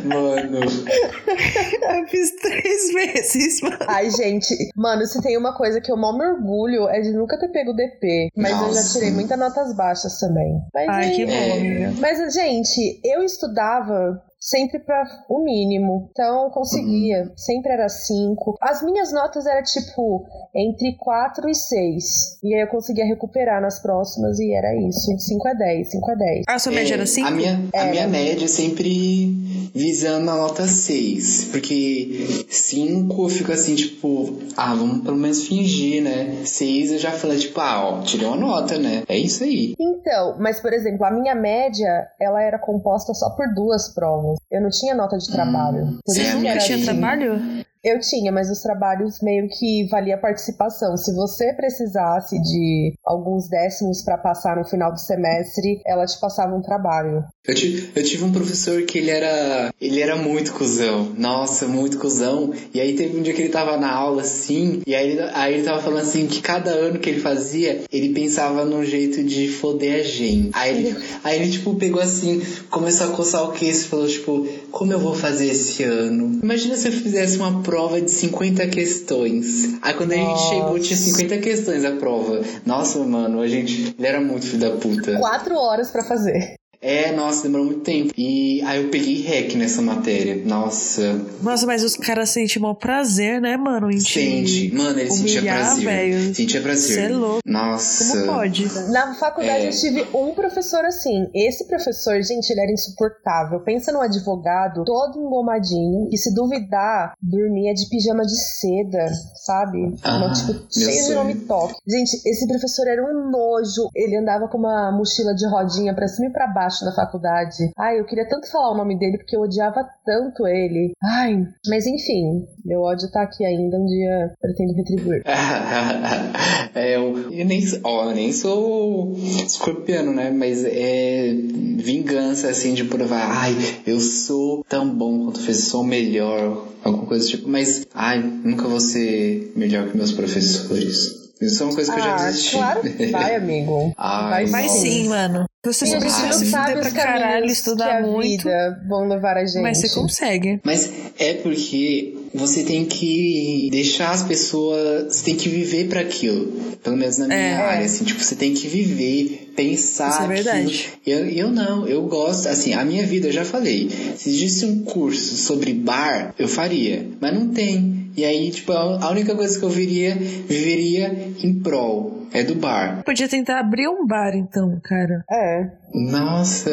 [SPEAKER 1] Mano. <laughs>
[SPEAKER 3] Eu fiz três vezes, mano.
[SPEAKER 4] Ai, gente, mano, se tem uma coisa que eu mal me orgulho é de nunca ter pego DP. Mas eu já
[SPEAKER 1] Nossa.
[SPEAKER 4] tirei muitas notas baixas também. Mas,
[SPEAKER 3] Ai, que bom,
[SPEAKER 1] É.
[SPEAKER 3] amiga.
[SPEAKER 4] mas gente, eu estudava sempre para o mínimo. Então eu conseguia. Sempre era 5. As minhas notas eram tipo entre 4 e 6. E aí eu conseguia recuperar nas próximas e era isso. 5 a 10, 5 a 10.
[SPEAKER 3] A sua média
[SPEAKER 1] É,
[SPEAKER 3] era 5?
[SPEAKER 1] A minha, a
[SPEAKER 4] É.
[SPEAKER 1] minha média sempre visando a nota 6. Porque 5 eu fico assim, tipo, ah, vamos pelo menos fingir, né? 6 eu já falei, tipo, ah, ó, tirei uma nota, né? É isso aí.
[SPEAKER 4] Então, mas por exemplo, a minha média, ela era composta só por duas provas. Eu não tinha nota de trabalho. Por
[SPEAKER 1] Sim,
[SPEAKER 4] isso
[SPEAKER 1] a
[SPEAKER 4] que
[SPEAKER 1] minha
[SPEAKER 4] era
[SPEAKER 3] Tinha
[SPEAKER 1] Sim.
[SPEAKER 4] assim.
[SPEAKER 3] trabalho?
[SPEAKER 4] Eu tinha, mas os trabalhos meio que valia participação. Se você precisasse de alguns décimos para passar no final do semestre, ela te passava um trabalho.
[SPEAKER 1] Eu, ti- eu tive um professor que ele era. Ele era muito cuzão. Nossa, muito cuzão. E aí teve um dia que ele tava na aula assim. E aí, aí ele tava falando assim que cada ano que ele fazia, ele pensava num jeito de foder a gente. Aí ele, aí ele tipo, pegou assim, começou a coçar o queixo e falou, tipo, como eu vou fazer esse ano? Imagina se eu fizesse uma prova de 50 questões. Aí quando a gente
[SPEAKER 4] Nossa.
[SPEAKER 1] chegou, tinha 50 questões a prova. Nossa, mano, a gente. Ele era muito filho da puta.
[SPEAKER 4] Quatro horas pra fazer.
[SPEAKER 1] É, nossa, demorou muito tempo. E aí eu peguei REC nessa matéria. Nossa,
[SPEAKER 3] Nossa, mas os caras sentem maior prazer, né, mano? Em te
[SPEAKER 1] sente. Mano, ele sentia
[SPEAKER 3] humilhar,
[SPEAKER 1] prazer.
[SPEAKER 3] velho.
[SPEAKER 1] Sentia prazer.
[SPEAKER 3] Cê é louco.
[SPEAKER 1] Nossa.
[SPEAKER 3] Como pode?
[SPEAKER 4] Na faculdade
[SPEAKER 1] É.
[SPEAKER 4] eu tive um professor assim. Esse professor, gente, ele era insuportável. Pensa num advogado todo engomadinho que se duvidar, dormia de pijama de seda, sabe?
[SPEAKER 1] Ah,
[SPEAKER 4] Uma, tipo, cheio de nome toque. Gente, esse professor era um nojo. Ele andava com uma mochila de rodinha pra cima e pra baixo na faculdade. Ai, eu queria tanto falar o nome dele porque eu odiava tanto ele. Ai, mas enfim, meu ódio tá aqui ainda. Um dia pretendo retribuir. <laughs>
[SPEAKER 1] é, eu, eu nem, ó, eu nem sou escorpiano, né? Mas é vingança, assim, de provar, ai, eu sou tão bom quanto fez, sou melhor, alguma coisa tipo. Mas, ai, nunca vou ser melhor que meus professores. Isso é uma coisa que eu já
[SPEAKER 4] Ah,
[SPEAKER 1] desisti.
[SPEAKER 4] claro que vai, amigo. <laughs>
[SPEAKER 1] Ai,
[SPEAKER 4] Vai
[SPEAKER 3] Mas
[SPEAKER 1] nossa.
[SPEAKER 3] sim, mano. Você só precisa
[SPEAKER 4] não
[SPEAKER 3] se
[SPEAKER 4] sabe
[SPEAKER 3] fuder pra caralho, estudar muito.
[SPEAKER 4] vão levar a gente.
[SPEAKER 3] Mas você consegue.
[SPEAKER 1] Mas é porque você tem que deixar as pessoas. Você tem que viver para aquilo. Pelo menos na minha
[SPEAKER 3] É.
[SPEAKER 1] área, assim, tipo, você tem que viver, pensar.
[SPEAKER 3] Isso é
[SPEAKER 1] aquilo.
[SPEAKER 3] verdade.
[SPEAKER 1] Eu, eu não, eu gosto, assim, a minha vida, eu já falei. Se existisse um curso sobre bar, eu faria. Mas não tem. E aí, tipo, a única coisa que eu viria, viveria em prol. É do bar.
[SPEAKER 3] Podia tentar abrir um bar, então, cara.
[SPEAKER 4] É,
[SPEAKER 1] Nossa!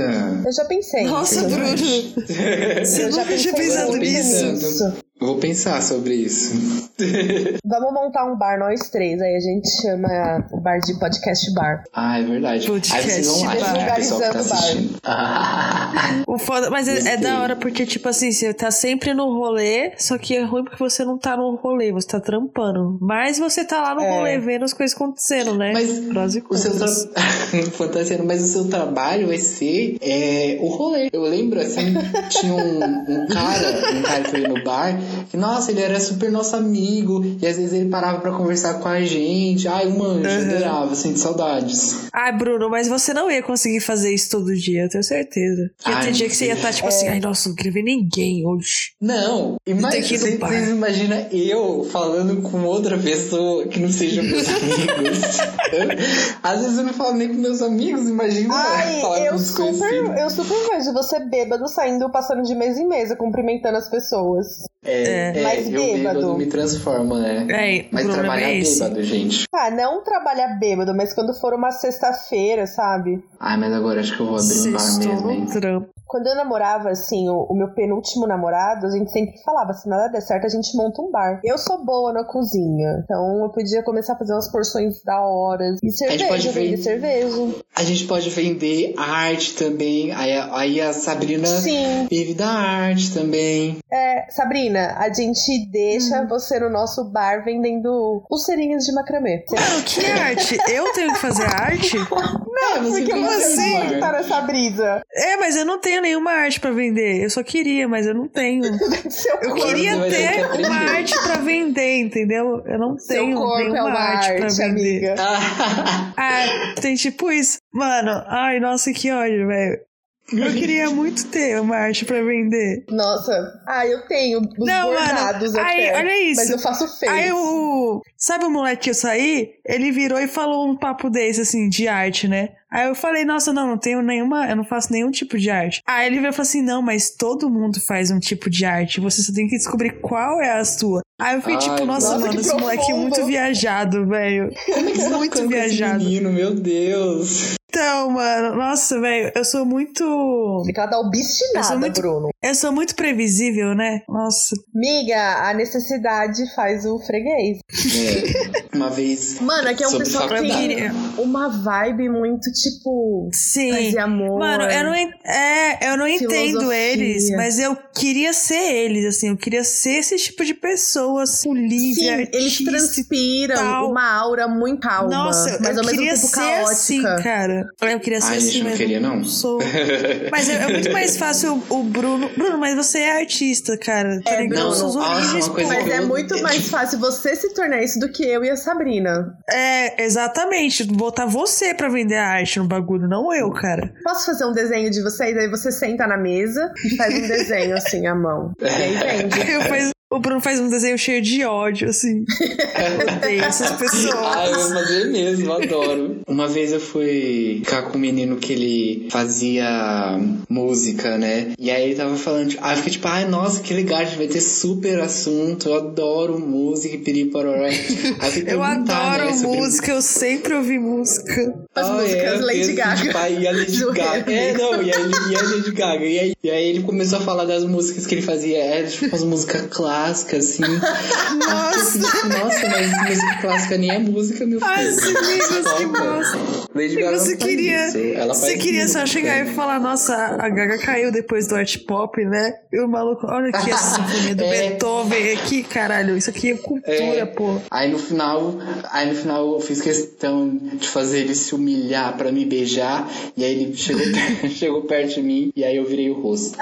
[SPEAKER 4] eu já pensei.
[SPEAKER 3] Nossa,
[SPEAKER 4] eu já-
[SPEAKER 3] Bruno. Você
[SPEAKER 4] Eu já
[SPEAKER 3] tinha
[SPEAKER 4] pensei
[SPEAKER 3] pensado nisso?
[SPEAKER 1] Vou pensar sobre isso. <laughs>
[SPEAKER 4] Vamos montar um bar nós três, aí a gente chama o bar de podcast bar.
[SPEAKER 1] Ah, é verdade.
[SPEAKER 3] Podcast
[SPEAKER 1] Aí vocês vão lá,
[SPEAKER 3] bar.
[SPEAKER 1] né, pessoal que tá
[SPEAKER 4] o bar.
[SPEAKER 1] assistindo. Ah,
[SPEAKER 3] O foda, mas é, é da hora porque, tipo assim, você tá sempre no rolê, só que é ruim porque você não tá no rolê, você tá trampando. Mas você tá lá no
[SPEAKER 4] É.
[SPEAKER 3] rolê vendo as coisas acontecendo, né?
[SPEAKER 1] Mas
[SPEAKER 3] Prós e
[SPEAKER 1] o seu tra... <laughs> Fantasia, mas o seu trabalho vai ser é, o rolê. Eu lembro, assim, tinha um, um cara, um cara que ia no bar, que, nossa, ele era super nosso amigo, e às vezes ele parava pra conversar com a gente. Ai, um anjo,
[SPEAKER 3] Uhum.
[SPEAKER 1] adorava, sinto saudades.
[SPEAKER 3] Ai, Bruno, mas você não ia conseguir fazer isso todo dia, eu tenho certeza. Ia
[SPEAKER 1] Ai,
[SPEAKER 3] ter dia que você ia estar, tipo assim,
[SPEAKER 4] É.
[SPEAKER 3] ai, nossa, não queria ver ninguém hoje.
[SPEAKER 1] Não, imagina, vocês, vocês imaginam eu falando com outra pessoa que não seja meus <laughs> amigos. às vezes eu não falo nem com meus amigos, imagina
[SPEAKER 4] Ai,
[SPEAKER 1] falar
[SPEAKER 4] eu
[SPEAKER 1] com
[SPEAKER 4] super, eu super vejo você bêbado saindo, passando de mesa em mesa, cumprimentando as pessoas.
[SPEAKER 1] É, é,
[SPEAKER 4] Mais
[SPEAKER 1] eu
[SPEAKER 4] bêbado.
[SPEAKER 1] bêbado me transforma, né?
[SPEAKER 3] É,
[SPEAKER 1] Mas
[SPEAKER 3] o problema
[SPEAKER 1] trabalhar
[SPEAKER 3] é
[SPEAKER 1] bêbado, gente.
[SPEAKER 4] Ah, não trabalhar bêbado, mas quando for uma sexta-feira, sabe?
[SPEAKER 1] Ai, mas agora acho que eu vou abrir um bar mesmo, hein?
[SPEAKER 4] Quando eu namorava, assim, o, o meu penúltimo namorado, a gente sempre falava, se nada der certo, a gente monta um bar. Eu sou boa na cozinha, então eu podia começar a fazer umas porções da hora. E cerveja,
[SPEAKER 1] pode ver-
[SPEAKER 4] vender cerveja.
[SPEAKER 1] A gente pode vender arte também. Aí, a- aí a Sabrina
[SPEAKER 4] Sim.
[SPEAKER 1] vive da arte também.
[SPEAKER 4] É, Sabrina, a gente deixa
[SPEAKER 3] Hum.
[SPEAKER 4] você no nosso bar vendendo pulseirinhas de macramê.
[SPEAKER 3] Mano, que arte? Eu tenho que fazer arte? <laughs>
[SPEAKER 1] Não, você
[SPEAKER 4] Porque você tem que tá nessa brisa.
[SPEAKER 3] É, mas eu não tenho nenhuma arte pra vender. Eu só queria, mas eu não tenho. <laughs>
[SPEAKER 4] Seu
[SPEAKER 3] Eu
[SPEAKER 4] corpo,
[SPEAKER 3] queria
[SPEAKER 1] vai ter que aprender.
[SPEAKER 3] uma arte pra vender, entendeu? Eu não
[SPEAKER 4] seu
[SPEAKER 3] tenho
[SPEAKER 4] corpo
[SPEAKER 3] nenhuma
[SPEAKER 4] é uma
[SPEAKER 3] arte, pra
[SPEAKER 4] arte,
[SPEAKER 3] vender.
[SPEAKER 4] amiga. <laughs>
[SPEAKER 3] Ah, tem tipo isso. Mano, ai, nossa, que ódio, velho. Eu queria muito ter uma arte pra vender.
[SPEAKER 4] Nossa, ah, eu tenho os
[SPEAKER 3] Não, mano.
[SPEAKER 4] bordados
[SPEAKER 3] Ai,
[SPEAKER 4] até.
[SPEAKER 3] olha isso.
[SPEAKER 4] Mas eu faço feio.
[SPEAKER 3] Aí o. Sabe o moleque que eu saí? Ele virou e falou um papo desse, assim, de arte, né? Aí eu falei, nossa, não, não tenho nenhuma. Eu não faço nenhum tipo de arte. Aí ele veio e falou assim: não, mas todo mundo faz um tipo de arte. Você só tem que descobrir qual é a sua. Aí eu fiquei
[SPEAKER 1] Ai,
[SPEAKER 3] tipo, nossa,
[SPEAKER 4] nossa,
[SPEAKER 3] mano,
[SPEAKER 4] que
[SPEAKER 3] esse moleque é
[SPEAKER 4] profundo.
[SPEAKER 3] muito viajado, velho. <laughs> Muito viajado.
[SPEAKER 1] Menino, meu Deus.
[SPEAKER 3] Então, mano, nossa, velho, eu sou muito.
[SPEAKER 4] Fica ela dá
[SPEAKER 3] Eu
[SPEAKER 4] obstinada,
[SPEAKER 3] sou muito-
[SPEAKER 4] Bruno.
[SPEAKER 3] Eu sou muito previsível, né? Nossa.
[SPEAKER 4] Miga, a necessidade faz o freguês.
[SPEAKER 1] É, uma vez.
[SPEAKER 4] Mano, aqui é um pessoal que tem uma vibe muito, tipo,
[SPEAKER 3] Sim.
[SPEAKER 4] amor.
[SPEAKER 3] Mano, eu não, é, eu não entendo eles, mas eu queria ser eles, assim, eu queria ser esse tipo de pessoa, assim, livre,
[SPEAKER 4] Sim, eles
[SPEAKER 3] artista e
[SPEAKER 4] transpiram
[SPEAKER 3] tal.
[SPEAKER 4] uma aura muito calma,
[SPEAKER 3] Nossa,
[SPEAKER 4] mas
[SPEAKER 3] eu
[SPEAKER 4] ao mesmo tempo
[SPEAKER 3] ser
[SPEAKER 4] caótica.
[SPEAKER 3] assim, cara. Eu queria ser
[SPEAKER 1] Ai,
[SPEAKER 3] assim
[SPEAKER 1] gente, não queria, não.
[SPEAKER 3] Sou. <laughs> Mas é, é muito mais fácil o, Bruno. Bruno, mas você é artista, cara. Tá
[SPEAKER 4] É,
[SPEAKER 3] ligado?
[SPEAKER 4] Bruno,
[SPEAKER 3] Suas
[SPEAKER 1] nossa,
[SPEAKER 3] origens.
[SPEAKER 4] Mas é muito mais fácil você se tornar isso do que eu e a Sabrina.
[SPEAKER 3] É, exatamente. Botar você pra vender a arte no bagulho, não eu, cara.
[SPEAKER 4] Posso fazer um desenho de vocês? Aí você senta na mesa e faz um desenho assim à mão. <laughs> E aí vende.
[SPEAKER 3] Eu faz- o Bruno faz um desenho cheio de ódio, assim. Eu odeio essas pessoas. <laughs>
[SPEAKER 1] Ah, eu fazer mesmo, adoro. Uma vez eu fui ficar com um menino que ele fazia música, né? E aí ele tava falando, tipo, ah, eu fiquei tipo, ai, nossa, que legal, a gente vai ter super assunto, eu adoro música e piripororó. Eu
[SPEAKER 3] adoro
[SPEAKER 1] né, sobre-
[SPEAKER 3] música, eu sempre ouvi música.
[SPEAKER 4] As
[SPEAKER 1] Ah,
[SPEAKER 4] músicas
[SPEAKER 1] é,
[SPEAKER 4] Lady Gaga.
[SPEAKER 1] Tipo, aí a Lady <laughs> Gaga. É, não, e aí, e a Lady Gaga. E aí, e aí ele começou a falar das músicas que ele fazia. Era tipo umas músicas clássicas, assim. <laughs> Nossa! Nossa, mas música clássica nem é música, meu filho.
[SPEAKER 3] Ai, Nicolas, que bosta.
[SPEAKER 1] Lady
[SPEAKER 3] E
[SPEAKER 1] Gaga
[SPEAKER 3] você queria, você queria só chegar e falar, nossa, a Gaga caiu depois do art pop, né? E o maluco, olha aqui essa <laughs> sinfonia do
[SPEAKER 1] É.
[SPEAKER 3] Beethoven aqui, caralho, isso aqui é cultura,
[SPEAKER 1] É.
[SPEAKER 3] pô.
[SPEAKER 1] Aí no final, aí no final eu fiz questão de fazer ele se humilhar pra me beijar. E aí ele chegou, <laughs> chegou perto de mim e aí eu virei o rosto.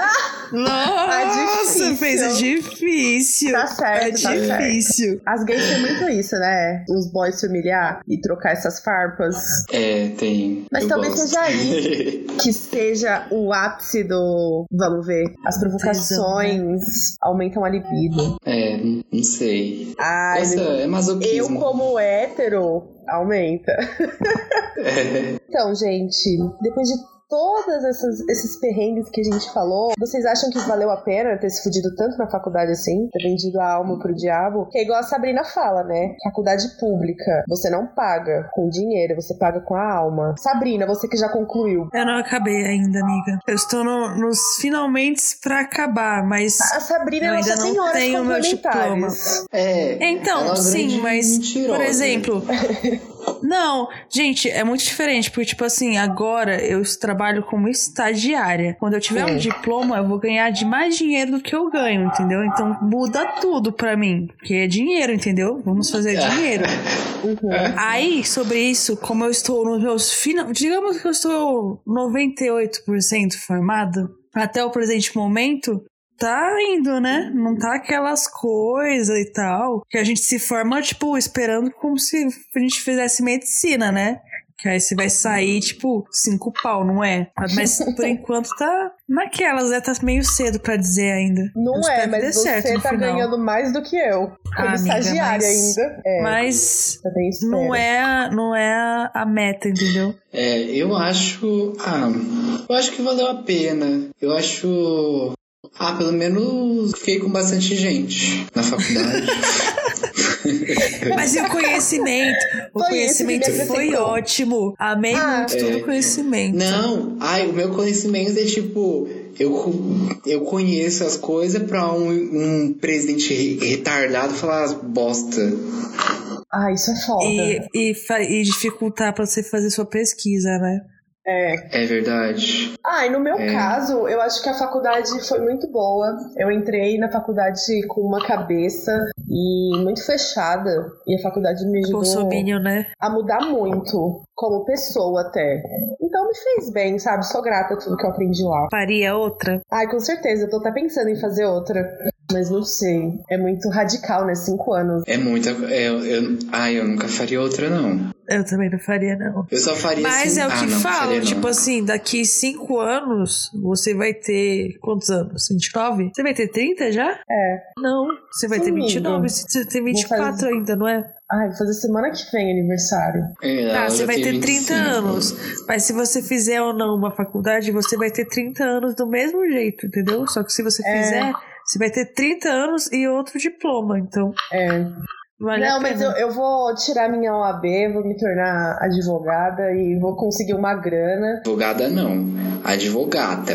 [SPEAKER 3] Nossa,
[SPEAKER 4] difícil.
[SPEAKER 3] fez é difícil.
[SPEAKER 4] Tá certo,
[SPEAKER 3] é
[SPEAKER 4] tá certo.
[SPEAKER 3] difícil.
[SPEAKER 4] As gays têm muito isso, né? Os boys se humilhar e trocar essas farpas.
[SPEAKER 1] É, tem.
[SPEAKER 4] Mas
[SPEAKER 1] eu
[SPEAKER 4] talvez
[SPEAKER 1] gosto.
[SPEAKER 4] seja aí <laughs> que seja o ápice do. Vamos ver. As provocações aumentam a libido.
[SPEAKER 1] é, não- sei.
[SPEAKER 4] Ai,
[SPEAKER 1] Nossa, é
[SPEAKER 4] eu,
[SPEAKER 1] masoquismo.
[SPEAKER 4] como hétero, aumenta. <laughs> Então, gente, depois de todos essas, esses perrengues que a gente falou, vocês acham que valeu a pena ter se fudido tanto na faculdade assim? Ter vendido a alma pro diabo? Que é igual a Sabrina fala, né? Faculdade pública, você não paga com dinheiro, você paga com a alma. Sabrina, você que já concluiu.
[SPEAKER 3] Eu não acabei ainda, amiga. Eu estou no- nos finalmente pra acabar, mas.
[SPEAKER 4] A Sabrina
[SPEAKER 3] Eu
[SPEAKER 4] ela
[SPEAKER 3] ainda
[SPEAKER 4] tem
[SPEAKER 3] não
[SPEAKER 4] horas
[SPEAKER 3] tenho meu
[SPEAKER 4] complementares.
[SPEAKER 1] É. é
[SPEAKER 3] Então,
[SPEAKER 1] uma
[SPEAKER 3] sim, mas,
[SPEAKER 1] mentirosa.
[SPEAKER 3] por exemplo. <laughs> Não, gente, é muito diferente, porque, tipo assim, agora eu trabalho como estagiária. Quando eu tiver um
[SPEAKER 4] Sim.
[SPEAKER 3] diploma, eu vou ganhar de mais dinheiro do que eu ganho, entendeu? Então muda tudo pra mim, porque é dinheiro, entendeu? Vamos fazer <laughs> dinheiro.
[SPEAKER 4] Uhum.
[SPEAKER 3] Aí, sobre isso, como eu estou nos meus final. Digamos que eu estou 98% formada, até o presente momento, tá indo, né? Não tá aquelas coisas e tal. Que a gente se forma, tipo, esperando como se a gente fizesse medicina, né? Que aí você vai sair, tipo, cinco pau, não é? Mas por <laughs> enquanto tá naquelas, né? Tá meio cedo pra dizer ainda.
[SPEAKER 4] Não é, mas você tá
[SPEAKER 3] final.
[SPEAKER 4] ganhando mais do que eu. Como
[SPEAKER 3] Ah, amiga,
[SPEAKER 4] estagiária
[SPEAKER 3] mas-
[SPEAKER 4] ainda. É,
[SPEAKER 3] Mas
[SPEAKER 4] também espero.
[SPEAKER 3] não é, não é a- a meta, entendeu?
[SPEAKER 1] É, eu acho. Ah, eu acho que valeu a pena. Eu acho. Ah, pelo menos fiquei com bastante gente na faculdade. <laughs>
[SPEAKER 3] Mas e o conhecimento? O
[SPEAKER 4] Foi
[SPEAKER 3] conhecimento
[SPEAKER 4] me
[SPEAKER 3] foi ótimo. Amei
[SPEAKER 4] Ah.
[SPEAKER 3] muito todo
[SPEAKER 1] É.
[SPEAKER 3] o conhecimento.
[SPEAKER 1] Não, ai, o meu conhecimento é tipo. Eu, eu conheço as coisas pra um, um presidente re- retardado falar as bosta.
[SPEAKER 4] Ah, isso é foda.
[SPEAKER 3] E, e, e dificultar pra você fazer sua pesquisa, né?
[SPEAKER 4] É.
[SPEAKER 1] É verdade.
[SPEAKER 4] Ah, e no meu
[SPEAKER 1] É.
[SPEAKER 4] caso, eu acho que a faculdade foi muito boa. Eu entrei na faculdade com uma cabeça e muito fechada. E a faculdade me ajudou
[SPEAKER 3] Bolsominion, né?
[SPEAKER 4] a mudar muito, como pessoa até. Então me fez bem, sabe? Sou grata a tudo que eu aprendi lá.
[SPEAKER 3] Faria outra?
[SPEAKER 4] Ai, com certeza, eu tô até pensando em fazer outra. Mas não sei. É muito radical, né? Cinco anos.
[SPEAKER 1] É muita. É, eu, ai, eu nunca faria outra, não.
[SPEAKER 3] Eu também não faria, não.
[SPEAKER 1] Eu só faria
[SPEAKER 3] Mas
[SPEAKER 1] assim.
[SPEAKER 3] é o
[SPEAKER 1] ah,
[SPEAKER 3] que
[SPEAKER 1] não,
[SPEAKER 3] falam,
[SPEAKER 1] faria
[SPEAKER 3] tipo assim, daqui cinco anos você vai ter. Quantos anos? 29? Você vai ter 30 já?
[SPEAKER 4] É.
[SPEAKER 3] Não, você vai ter
[SPEAKER 4] Sim,
[SPEAKER 3] 29,
[SPEAKER 4] amiga.
[SPEAKER 3] você tem
[SPEAKER 4] Vou
[SPEAKER 3] 24
[SPEAKER 4] fazer-
[SPEAKER 3] ainda, não é?
[SPEAKER 4] Ai, vou fazer semana que vem aniversário.
[SPEAKER 1] É,
[SPEAKER 3] Tá, você vai ter 30
[SPEAKER 1] 25.
[SPEAKER 3] anos. Mas se você fizer ou não uma faculdade, você vai ter 30 anos do mesmo jeito, entendeu? Só que se você
[SPEAKER 4] É.
[SPEAKER 3] fizer, você vai ter 30 anos e outro diploma. Então,
[SPEAKER 4] É.
[SPEAKER 3] vale
[SPEAKER 4] não, mas eu, eu vou tirar minha OAB, vou me tornar advogada e vou conseguir uma grana.
[SPEAKER 1] Advogada não. advogata.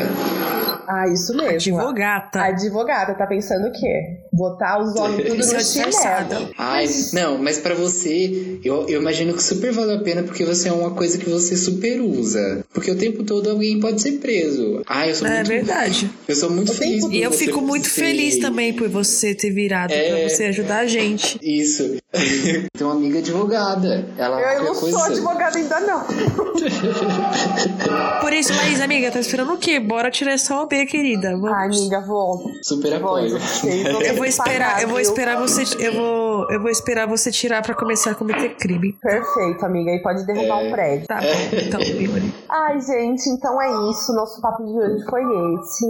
[SPEAKER 4] Ah, isso mesmo.
[SPEAKER 3] Advogata.
[SPEAKER 4] Advogada, tá pensando o quê? Botar os homens <laughs> tudo no
[SPEAKER 3] é
[SPEAKER 4] chinelo.
[SPEAKER 1] Ai, não, mas pra você, eu, eu imagino que super vale a pena porque você é uma coisa que você super usa. Porque o tempo todo alguém pode ser preso. Ai, eu sou
[SPEAKER 3] É
[SPEAKER 1] muito.
[SPEAKER 3] verdade.
[SPEAKER 1] Eu sou muito
[SPEAKER 4] O
[SPEAKER 1] feliz.
[SPEAKER 3] E eu fico muito
[SPEAKER 1] ser-
[SPEAKER 3] feliz também por você ter virado
[SPEAKER 1] É.
[SPEAKER 3] pra você ajudar a gente.
[SPEAKER 1] Isso. <laughs> Tem uma amiga advogada. Ela
[SPEAKER 4] Eu não
[SPEAKER 1] coisa.
[SPEAKER 4] sou advogada ainda, não. <laughs>
[SPEAKER 3] Por isso, Laís, amiga, tá esperando o quê? Bora tirar essa OB, querida. Vamos.
[SPEAKER 4] Ai, amiga, vou.
[SPEAKER 1] Super apoio.
[SPEAKER 3] Eu vou esperar, eu vou esperar você, eu vou, eu vou esperar você tirar pra começar a cometer crime.
[SPEAKER 4] Perfeito, amiga. E pode derrubar
[SPEAKER 1] É.
[SPEAKER 4] um prédio.
[SPEAKER 3] Tá bom, então.
[SPEAKER 4] Ai, gente, então é isso. Nosso papo de hoje foi esse.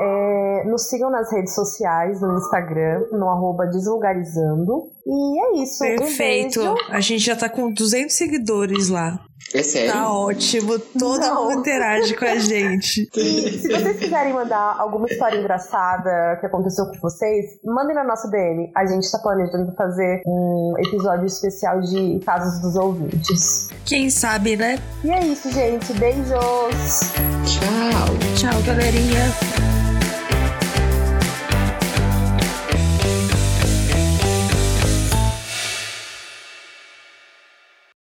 [SPEAKER 4] É, nos sigam nas redes sociais, no Instagram, no arroba desvulgarizando. E é isso.
[SPEAKER 3] Perfeito.
[SPEAKER 4] Um beijo.
[SPEAKER 3] A gente já tá com 200 seguidores lá.
[SPEAKER 1] É sério?
[SPEAKER 3] Tá ótimo. Todo
[SPEAKER 4] Não.
[SPEAKER 3] mundo interage com a <laughs> gente.
[SPEAKER 4] E se vocês quiserem mandar alguma história engraçada que aconteceu com vocês, mandem na nossa DM. A gente tá planejando fazer um episódio especial de casos dos ouvintes.
[SPEAKER 3] Quem sabe, né?
[SPEAKER 4] E é isso, gente. Beijos!
[SPEAKER 1] Tchau.
[SPEAKER 3] Tchau, galerinha.